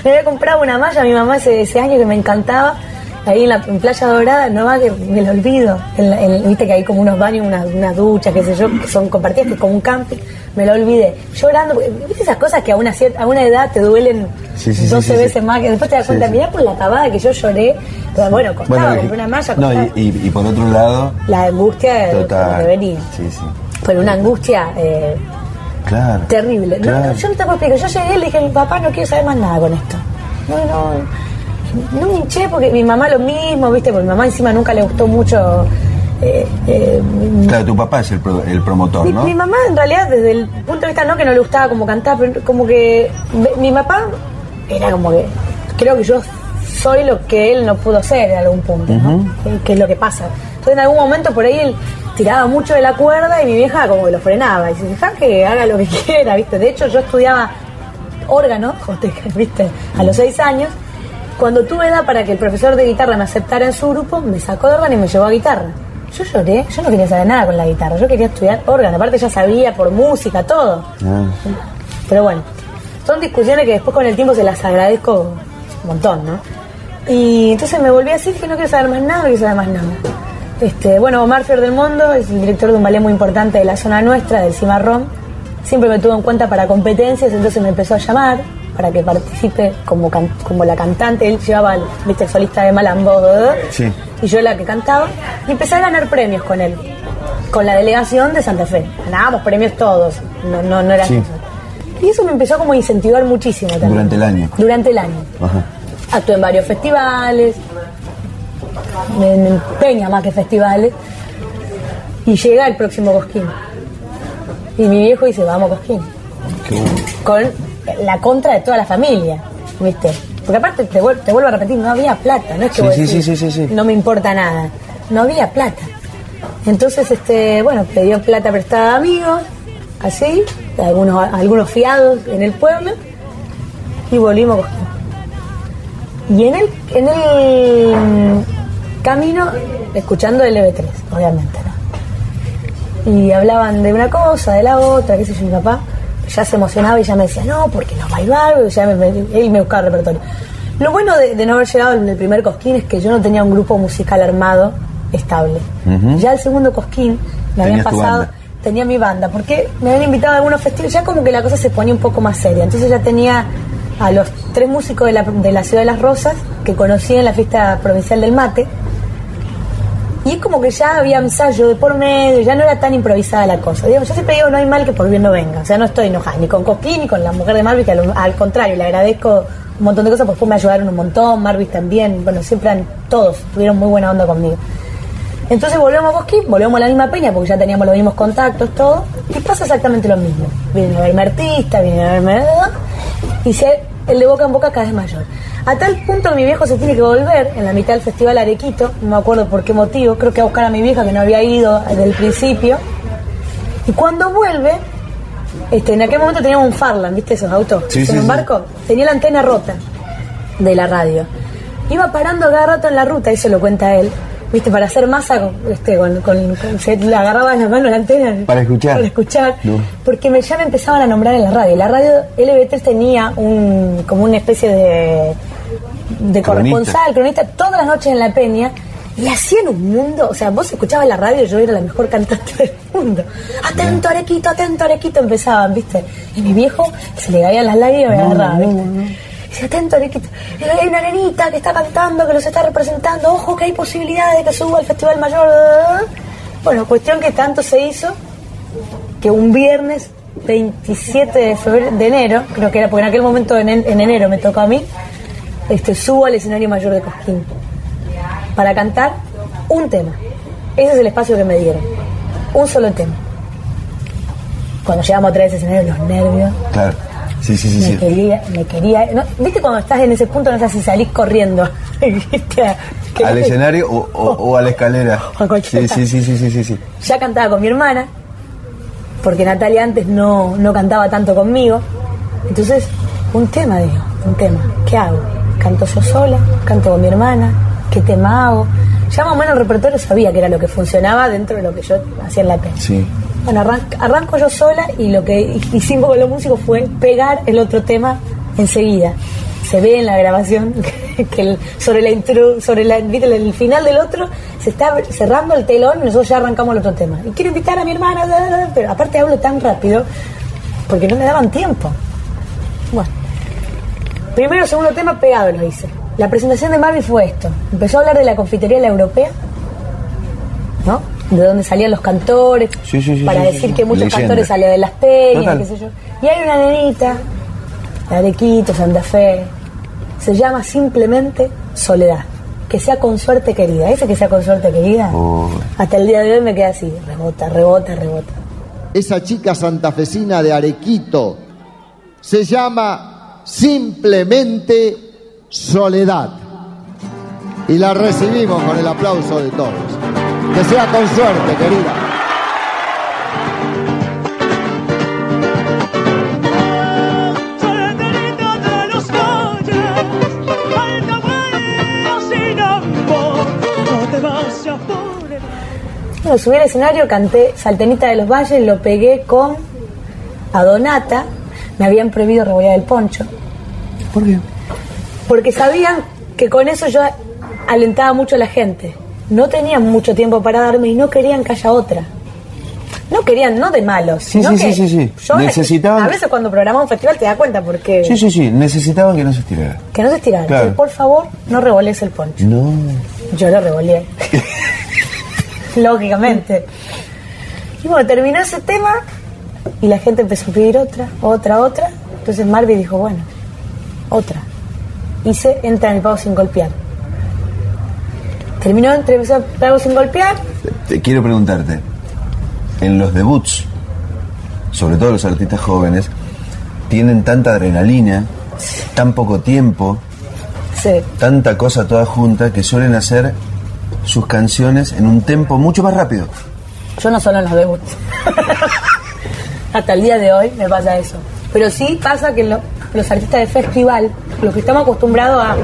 S4: Me había comprado una malla a mi mamá ese, ese año que me encantaba. Ahí en, la, en Playa Dorada, no va que me lo olvido. En la- en- Viste que hay como unos baños, unas, unas duchas, qué sé yo, que son compartidas, que es como un camping. Me lo olvidé. Llorando, porque, ¿viste esas cosas que a una, cierta, a una edad te duelen
S3: Sí, sí, sí,
S4: 12
S3: sí, sí.
S4: veces más? Que después te das cuenta, mirá por la pavada que yo lloré. Pero bueno, costaba, compré una malla,
S3: no, y, y- y por otro lado,
S4: La angustia de-
S3: total.
S4: venía.
S3: Sí, sí.
S4: Pero una angustia eh,
S3: Claro.
S4: terrible. No, yo no te puedo explicar. Yo llegué y le dije a mi papá, no quiero saber más nada con esto. No, no. No me hinché porque mi mamá lo mismo, ¿viste? Porque mi mamá encima nunca le gustó mucho. eh, eh,
S3: Claro, tu papá es el, pro- el promotor,
S4: mi,
S3: ¿no?
S4: mi mamá en realidad desde el punto de vista no que no le gustaba como cantar, pero como que mi papá era como que creo que yo soy lo que él no pudo ser en algún punto, ¿no? Que- que es lo que pasa. Entonces en algún momento por ahí él tiraba mucho de la cuerda y mi vieja como que lo frenaba y dice, que haga lo que quiera, ¿viste? De hecho yo estudiaba órgano, ¿viste? A los seis años. Cuando tuve edad para que el profesor de guitarra me aceptara en su grupo, me sacó de órgano y me llevó a guitarra. Yo lloré, yo no quería saber nada con la guitarra, yo quería estudiar órgano, aparte ya sabía por música, todo.
S3: Ah,
S4: Pero bueno, son discusiones que después con el tiempo se las agradezco un montón, ¿no? Y entonces me volví así, que no quiero saber más nada, no quiero saber más nada. Este, bueno, Omar Fior del Mundo es el director de un ballet muy importante de la zona nuestra, del Cimarrón. Siempre me tuvo en cuenta para competencias, entonces me empezó a llamar para que participe como, can- como la cantante. Él llevaba, el, viste, el solista de Malambo.
S3: Sí.
S4: y yo la que cantaba. Y empecé a ganar premios con él, con la delegación de Santa Fe. Ganábamos premios todos, no, no, no era
S3: Sí.
S4: eso. Y eso me empezó como a incentivar muchísimo también.
S3: Durante el año.
S4: Durante el año.
S3: Ajá.
S4: Actué en varios festivales, en Peña más que festivales, y llega el próximo Cosquín. Y mi viejo dice, vamos Cosquín.
S3: Qué bueno.
S4: Con la contra de toda la familia, ¿viste? Porque aparte, te, vuel- te vuelvo a repetir, no había plata, no es que
S3: Sí, sí,
S4: decís,
S3: sí, sí, sí, sí.
S4: no me importa nada, no había plata. Entonces, este, bueno, pidió plata prestada a amigos, así, algunos, algunos fiados en el pueblo, y volvimos. Y en el, en el camino, escuchando LB3, obviamente, ¿no? Y hablaban de una cosa, de la otra, qué sé yo, mi papá ya se emocionaba y ya me decía, no, porque nos bailar, ya me- él me buscaba repertorio. Lo bueno de, de no haber llegado en el primer cosquín es que yo no tenía un grupo musical armado estable.
S3: Ujú.
S4: Ya el segundo cosquín me habían pasado, tenía mi banda, porque me habían invitado a algunos festivales, ya como que la cosa se ponía un poco más seria. Entonces ya tenía a los tres músicos de la, de la Ciudad de las Rosas que conocí en la fiesta provincial del mate. Y es como que ya había ensayo de por medio, ya no era tan improvisada la cosa. Digamos, yo siempre digo, no hay mal que por bien no venga. O sea, no estoy enojada ni con Cosquín ni con la mujer de Marvis, que al, contrario, le agradezco un montón de cosas, pues después me ayudaron un montón, Marvis también, bueno, siempre han, todos tuvieron muy buena onda conmigo. Entonces volvemos a Cosquín, volvemos a la misma peña porque ya teníamos los mismos contactos, todo, y pasa exactamente lo mismo. Vienen a verme artista, vienen a verme... Y se, el de boca en boca cada vez mayor. A tal punto que mi viejo se tiene que volver en la mitad del festival Arequito, no me acuerdo por qué motivo, creo que a buscar a mi vieja que no había ido desde el principio. Y cuando vuelve, este, en aquel momento teníamos un Farland, ¿viste esos autos?
S3: Sí,
S4: en
S3: sí,
S4: un
S3: sí.
S4: barco, tenía la antena rota de la radio. Iba parando cada rato en la ruta, eso lo cuenta él, ¿viste? Para hacer masa, este, con, con- con- se le agarraba en la mano la antena.
S3: Para escuchar.
S4: Para escuchar.
S3: No.
S4: Porque me, ya me empezaban a nombrar en la radio. La radio LB3 tenía un, como una especie de, de
S3: Cronista.
S4: corresponsal, cronista, todas las noches en la peña. Y hacían un mundo, o sea, vos escuchabas la radio y yo era la mejor cantante del mundo. Atento, Arequito, atento, Arequito, empezaban, ¿viste? Y mi viejo se le caían las lágrimas y me agarraba, ¿viste? Dice, atento, Arequito. Y Hay una nenita que está cantando, que los está representando. Ojo, que hay posibilidades de que suba al Festival Mayor. Bueno, cuestión que tanto se hizo que un viernes 27 de, febrero, de enero, creo que era, porque en aquel momento en, en enero me tocó a mí, este, subo al escenario mayor de Cosquín para cantar un tema. Ese es el espacio que me dieron. Un solo tema. Cuando llegamos a traer ese escenario, los nervios.
S3: Claro. Sí, sí, sí.
S4: Me
S3: sí.
S4: quería, me quería. ¿no? ¿Viste cuando estás en ese punto, no sé si salís corriendo?
S3: ¿Al escenario o, o- o a la escalera?
S4: A
S3: sí, sí, sí, sí, sí, sí.
S4: Ya cantaba con mi hermana, porque Natalia antes no, no cantaba tanto conmigo. Entonces, un tema, digo, un tema. ¿Qué hago? ¿Canto yo sola? ¿Canto con mi hermana? ¿Qué tema hago? Ya más o menos el repertorio sabía que era lo que funcionaba dentro de lo que yo hacía en la tele.
S3: Sí.
S4: Bueno, arran- arranco yo sola y lo que hicimos con los músicos fue pegar el otro tema enseguida. Se ve en la grabación que el- sobre la intro, sobre la, el final del otro se está cerrando el telón y nosotros ya arrancamos el otro tema. Y quiero invitar a mi hermana, pero aparte hablo tan rápido porque no me daban tiempo. Bueno, primero, segundo tema pegado lo hice. La presentación de Marvin fue esto. Empezó a hablar de la confitería La Europea, ¿no? De dónde salían los cantores,
S3: Sí, sí, sí,
S4: para decir
S3: sí.
S4: que muchos
S3: Leyenda.
S4: cantores salían de las peñas,
S3: Total.
S4: qué sé yo. Y hay una nenita, de Arequito, Santa Fe, se llama simplemente Soledad. Que sea con suerte querida. Ese que sea con suerte querida,
S3: Oh.
S4: hasta el día de hoy me queda así, rebota, rebota, rebota.
S8: esa chica santafesina de Arequito se llama simplemente Soledad. Y la recibimos con el aplauso de todos. Que sea con suerte, querida.
S4: Bueno, subí al escenario, canté Saltenita de los Valles, lo pegué con Adonata. Me habían prohibido rebollar el poncho.
S3: ¿Por qué?
S4: Porque sabían que con eso yo alentaba mucho a la gente. No tenían mucho tiempo para darme y no querían que haya otra. No querían, no de malos,
S3: Sí,
S4: sino
S3: sí,
S4: que
S3: sí, sí, sí.
S4: yo
S3: Necesitaban-
S4: a veces cuando programaba un festival te das cuenta porque
S3: Sí, sí, sí. Necesitaban que no se estirara.
S4: que no se estirara.
S3: Claro.
S4: Entonces, por favor, no revoles el poncho.
S3: No.
S4: Yo lo revoleé. Lógicamente. Y bueno, terminó ese tema y la gente empezó a pedir otra, otra, otra. Entonces Marvin dijo, bueno, otra. Hice Entra en el pago sin golpear. Terminó empezó el pago sin golpear.
S3: Te quiero preguntarte, en los debuts, sobre todo los artistas jóvenes, tienen tanta adrenalina, tan poco tiempo,
S4: Sí.
S3: tanta cosa toda junta que suelen hacer sus canciones en un tempo mucho más rápido.
S4: Yo no solo en los debuts. Hasta el día de hoy me pasa eso. Pero sí pasa que lo- los artistas de festival, los que estamos acostumbrados a.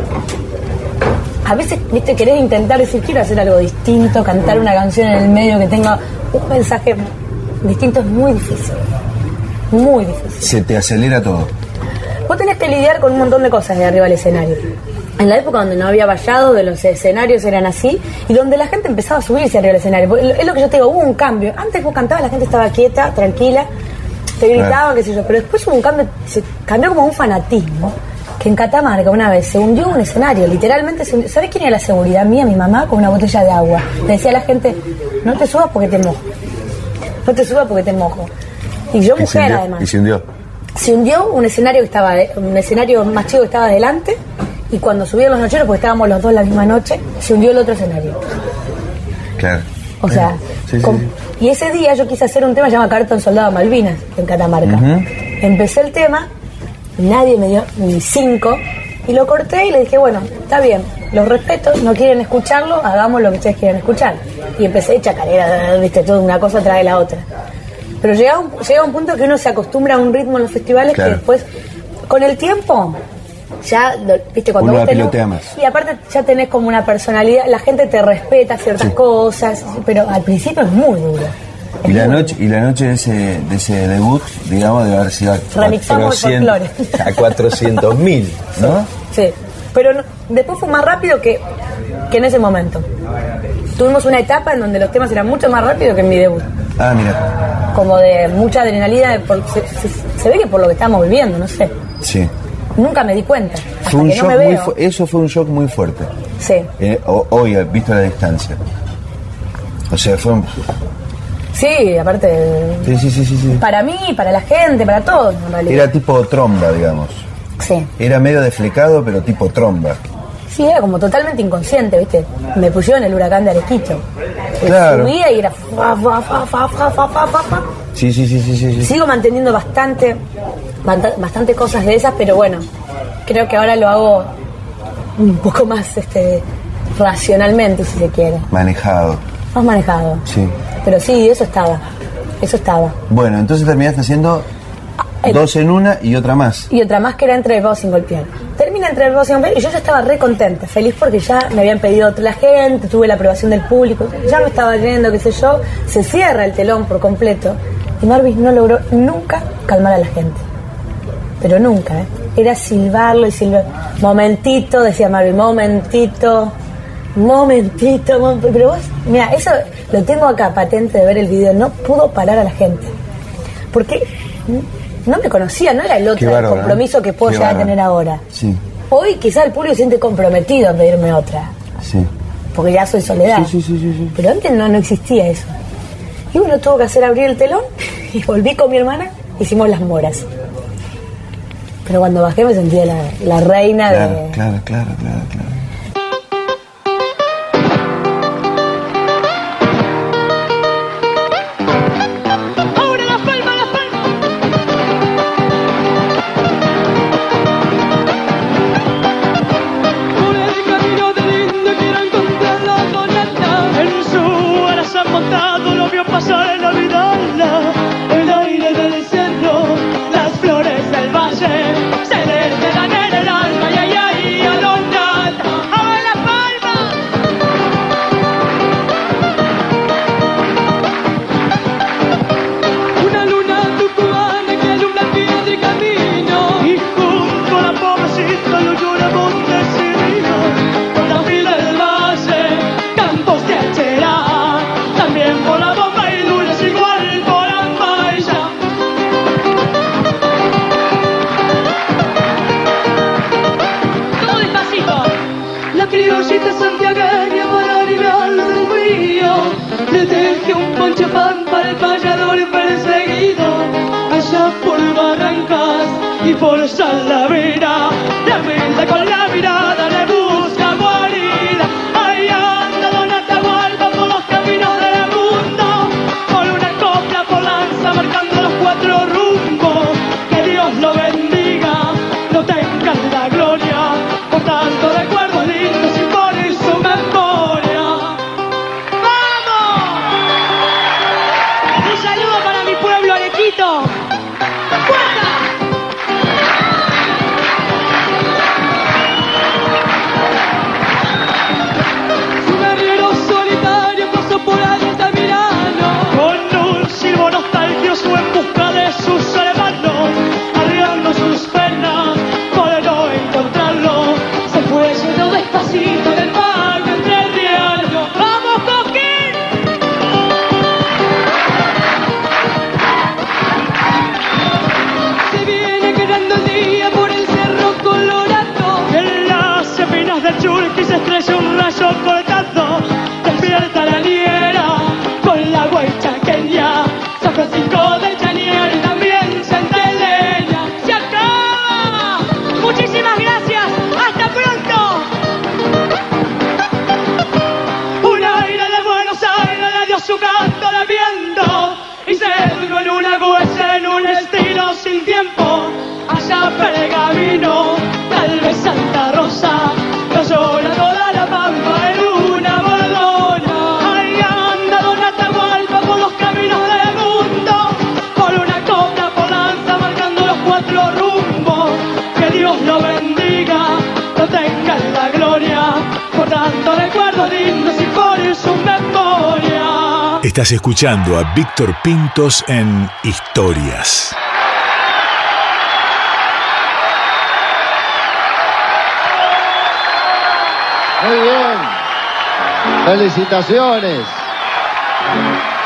S4: A veces, viste, querés intentar decir, quiero hacer algo distinto, cantar una canción en el medio que tenga un mensaje distinto, es muy difícil. Muy difícil.
S3: Se te acelera todo.
S4: Vos tenés que lidiar con un montón de cosas de arriba del escenario. En la época donde no había vallado, de los escenarios eran así, y donde la gente empezaba a subirse arriba del escenario. Es lo que yo te digo, hubo un cambio. Antes vos cantabas, la gente estaba quieta, tranquila, te gritaban, qué sé yo, pero después hubo un cambio, se cambió como un fanatismo. Que en Catamarca una vez se hundió un escenario, literalmente se hundió. ¿Sabés quién era la seguridad mía? Mi mamá con una botella de agua. Le decía a la gente, no te subas porque te mojo. No te subas porque te mojo. Y yo mujer
S3: hundió,
S4: además
S3: Y se hundió.
S4: se hundió un escenario que estaba un escenario más chico que estaba adelante y cuando subieron los nocheros porque estábamos los dos la misma noche se hundió el otro escenario
S3: Claro.
S4: O sea
S3: Sí, sí,
S4: con-
S3: sí.
S4: y ese día yo quise hacer un tema llamado Cartón Soldado Malvinas en Catamarca empecé el tema nadie me dio ni cinco y lo corté y le dije bueno está bien los respeto no quieren escucharlo hagamos lo que ustedes quieran escuchar y empecé chacarera viste todo una cosa trae la otra pero llega un, llega un punto que uno se acostumbra a un ritmo en los festivales
S3: Claro.
S4: que después, con el tiempo, ya, viste, cuando
S3: Uno
S4: vos tenés-
S3: pilotea más.
S4: Y aparte ya tenés como una personalidad, la gente te respeta ciertas cosas, pero al principio es muy duro.
S3: Y la noche, y la noche de ese, de ese debut, digamos, debe haber sido a
S4: Remixamos el
S3: 400
S4: folclore.
S3: a 400 mil, ¿no?
S4: Sí, pero no- después fue más rápido que, que en ese momento. Tuvimos una etapa en donde los temas eran mucho más rápidos que en mi debut.
S3: Ah, mira.
S4: Como de mucha adrenalina, de por- se, se- se ve que por lo que estamos viviendo, no sé.
S3: Sí.
S4: Nunca me di cuenta.
S5: Fue un
S4: no
S5: shock muy eso fue un shock muy fuerte.
S4: Sí.
S5: Eh, hoy, visto a la distancia. O sea, fue un...
S4: Sí, aparte,
S5: Sí, sí, sí, sí, sí.
S4: para mí, para la gente, para todos, en realidad.
S5: Era tipo tromba, digamos.
S4: Sí.
S5: Era medio desflecado, pero tipo tromba.
S4: Sí, era como totalmente inconsciente, ¿viste? Me pusieron el huracán de Arequicho.
S5: Claro.
S4: Subía y era...
S5: Sí, sí, sí, sí, sí.
S4: Sigo manteniendo bastante, bastante cosas de esas, pero bueno, creo que ahora lo hago un poco más este, racionalmente, si se quiere.
S5: Manejado.
S4: Más manejado.
S5: Sí.
S4: Pero sí, eso estaba. Eso estaba.
S5: Bueno, entonces terminaste haciendo
S4: ah, eh,
S5: dos en una y otra más.
S4: Y otra más que era entre vos sin golpear. Termina entre y yo ya estaba re contenta, feliz porque ya me habían pedido otra gente, tuve la aprobación del público, ya me estaba yendo, qué sé yo. Se cierra el telón por completo y Marvis no logró nunca calmar a la gente. Pero nunca, ¿eh? Era silbarlo y silbar. Momentito, decía Marvis, momentito, momentito, mom- pero vos, mira, eso lo tengo acá patente de ver el video, no pudo parar a la gente. Porque no me conocía, no era el otro
S5: bárbaro, ¿eh?
S4: compromiso que puedo llegar a tener ahora.
S5: Sí,
S4: Hoy quizás el público se siente comprometido en pedirme otra,
S5: sí.
S4: porque ya soy soledad.
S5: Sí, sí, sí, sí, sí.
S4: Pero antes no, no existía eso. Y bueno, tuvo que hacer abrir el telón y volví con mi hermana, hicimos las moras. Pero cuando bajé me sentía la, la reina
S5: Claro,
S4: de...
S5: claro, claro, claro, claro.
S1: Estás escuchando a Víctor Pintos en Historias.
S8: Muy bien. Felicitaciones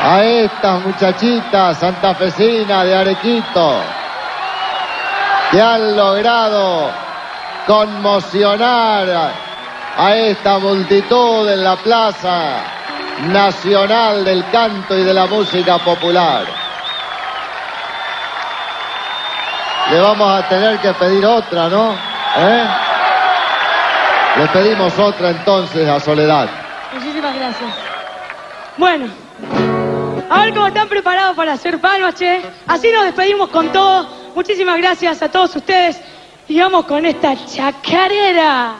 S8: a estas muchachitas santafesinas de Arequito que han logrado conmocionar a esta multitud en la plaza nacional del canto y de la música popular. Le vamos a tener que pedir otra, ¿no? ¿Eh? Le pedimos otra entonces a Soledad.
S5: Muchísimas gracias. Bueno, a ver cómo están preparados para hacer panoche. Así nos despedimos con todo. Muchísimas gracias a todos ustedes. Y vamos con esta chacarera.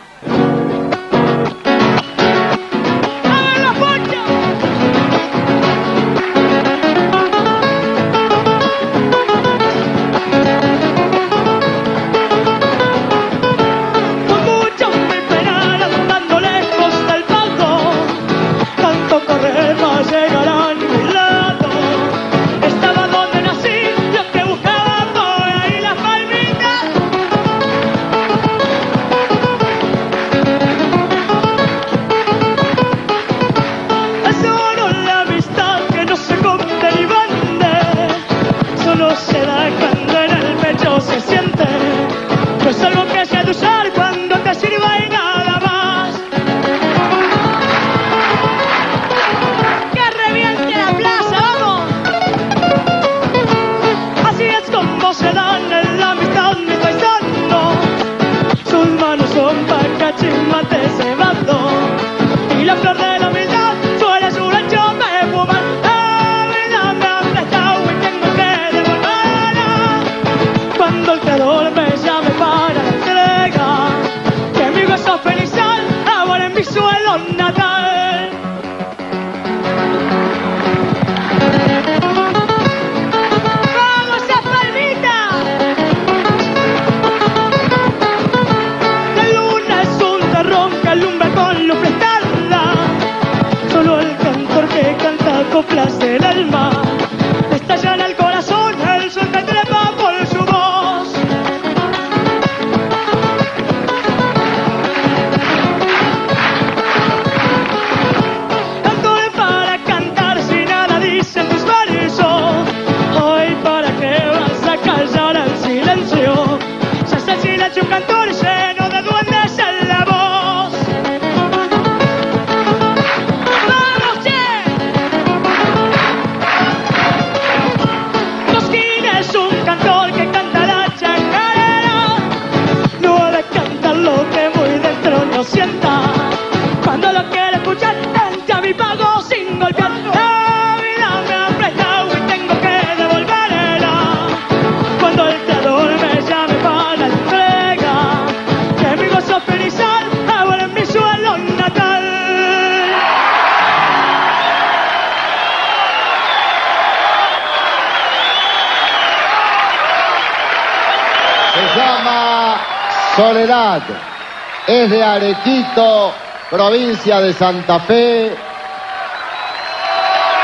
S8: desde Arequito, provincia de Santa Fe.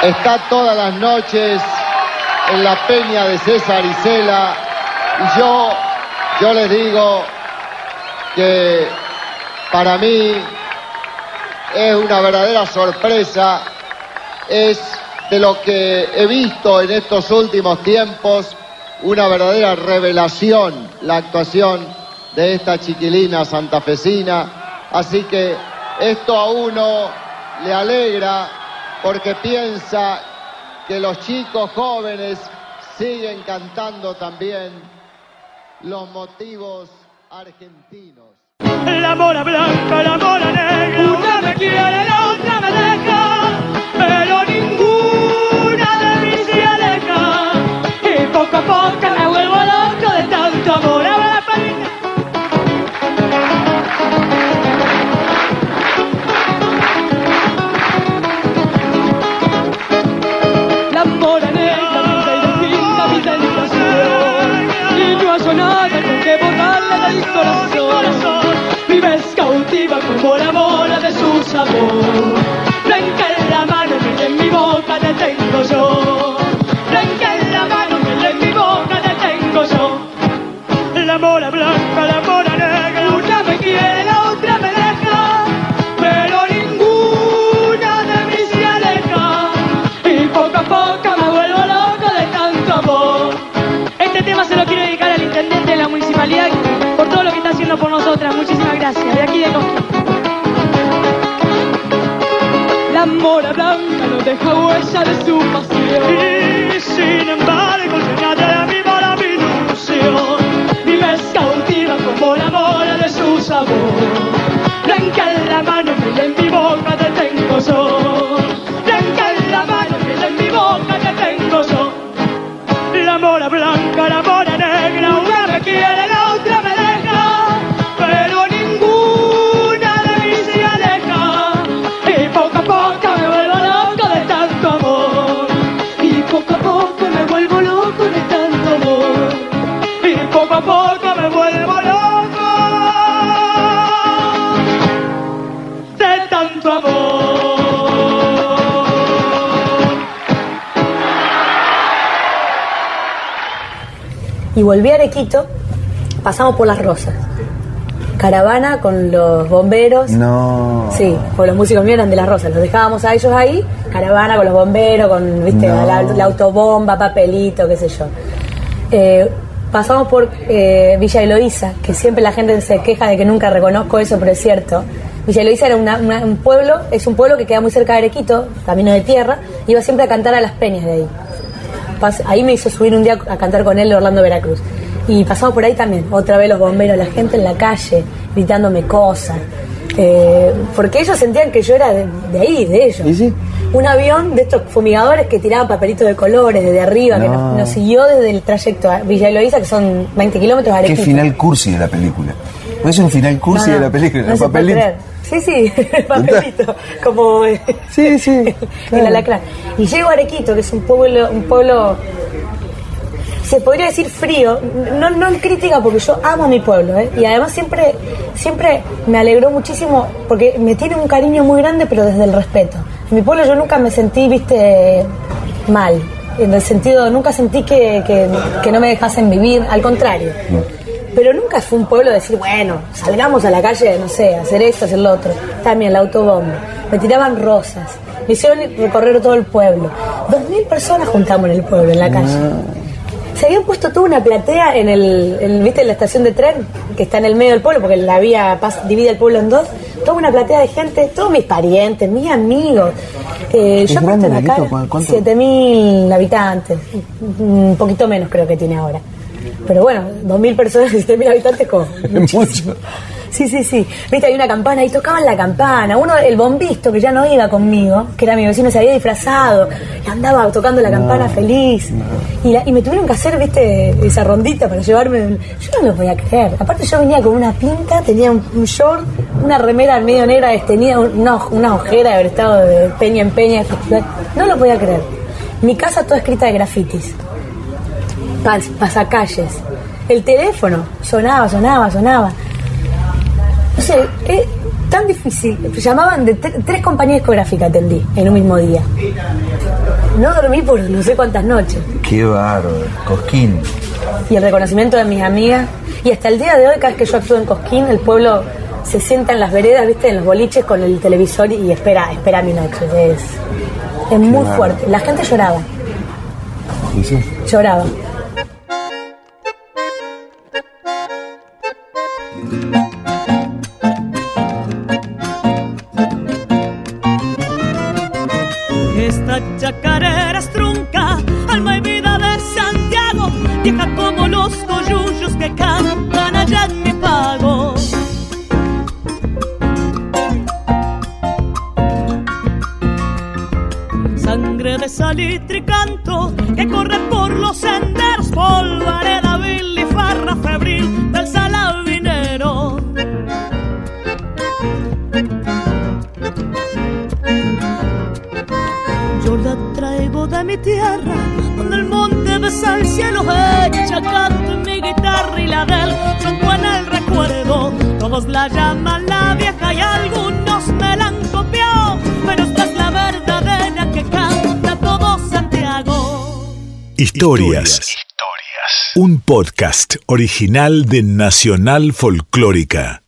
S8: Está todas las noches en la peña de César Isela. Y yo, yo les digo que para mí es una verdadera sorpresa, es de lo que he visto en estos últimos tiempos una verdadera revelación la actuación de esta chiquilina santafesina. Así que esto a uno le alegra porque piensa que los chicos jóvenes siguen cantando también los motivos argentinos.
S5: La mora blanca, la mora negra, una me quiere, la Oh. Deja huella de su pasión.
S9: Y sin embargo, se de mala mi ilusión.
S5: Vives cautiva como la mora de su sabor. Y
S4: volví a Arequito, pasamos por las rosas. Caravana con los bomberos.
S3: No.
S4: Sí, porque los músicos míos eran de las rosas. Los dejábamos a ellos ahí, caravana con los bomberos, con viste
S3: No.
S4: la, la autobomba, papelito, qué sé yo. Eh, pasamos por eh, Villa Eloísa, que siempre la gente se queja de que nunca reconozco eso, pero es cierto. Villa Eloísa era una- una- un pueblo, es un pueblo que queda muy cerca de Arequito, camino de tierra, iba siempre a cantar a las peñas de ahí. Pas- ahí me hizo subir un día a cantar con él de Orlando Veracruz. Y pasamos por ahí también, otra vez los bomberos, la gente en la calle, gritándome cosas. Eh, porque ellos sentían que yo era de, de ahí, de ellos.
S3: ¿Y sí?
S4: Un avión de estos fumigadores que tiraban papelitos de colores desde arriba, que
S3: No.
S4: nos, nos siguió desde el trayecto a Villa Eloísa, que son 20 kilómetros a
S3: Qué final cursi de la película. No es un final cursi
S4: No, no,
S3: de la película,
S4: no se puede
S3: papelito.
S4: creer. Sí, sí, el papelito, como eh,
S3: Sí, sí.
S4: el alacrán. Y llego a Arequito, que es un pueblo, un pueblo, se podría decir frío, no, no en crítica porque yo amo a mi pueblo, ¿eh? y además siempre, siempre me alegró muchísimo porque me tiene un cariño muy grande, pero desde el respeto. En mi pueblo yo nunca me sentí, viste, mal, en el sentido, nunca sentí que, que, que no me dejasen vivir, al contrario. Pero nunca fue un pueblo decir, bueno, salgamos a la calle, no sé, hacer esto, hacer lo otro. También la autobomba. Me tiraban rosas. Me hicieron recorrer todo el pueblo. Dos mil personas juntamos en el pueblo, en la calle. Se habían puesto toda una platea en el, en, ¿viste? en la estación de tren, que está en el medio del pueblo, porque la vía pas- divide el pueblo en dos. Toda una platea de gente, todos mis parientes, mis amigos. Eh,
S3: ¿Es
S4: yo
S3: grande
S4: aparte la
S3: Arequito?
S4: cara,
S3: ¿Cu- cuánto?
S4: 7.000 habitantes, un poquito menos creo que tiene ahora. Pero bueno, 2.000 personas y 7.000 habitantes como
S3: Mucho.
S4: Sí, sí, sí. Viste, hay una campana y tocaban la campana. Uno, el bombisto, que ya no iba conmigo, que era mi vecino, se había disfrazado y andaba tocando la campana feliz. Y, la- y me tuvieron que hacer, viste, esa rondita para llevarme. Yo no lo podía creer. Aparte, yo venía con una pinta, tenía un, un short, una remera medio negra destenida, una, una ojera de haber estado de peña en peña. No lo podía creer. Mi casa toda escrita de grafitis pas- pasacalles. El teléfono sonaba, sonaba, sonaba. No sé, es tan difícil. Llamaban de tre- tres compañías discográficas, atendí en un mismo día. No dormí por no sé cuántas noches.
S3: Qué bárbaro. Cosquín.
S4: Y el reconocimiento de mis amigas. Y hasta el día de hoy, cada vez que yo actúo en Cosquín, el pueblo se sienta en las veredas, viste, en los boliches con el televisor y espera, espera mi noche. Es, es muy fuerte. La gente lloraba,
S3: ¿Y sí?
S4: lloraba.
S1: Historias. Un podcast original de Nacional Folclórica.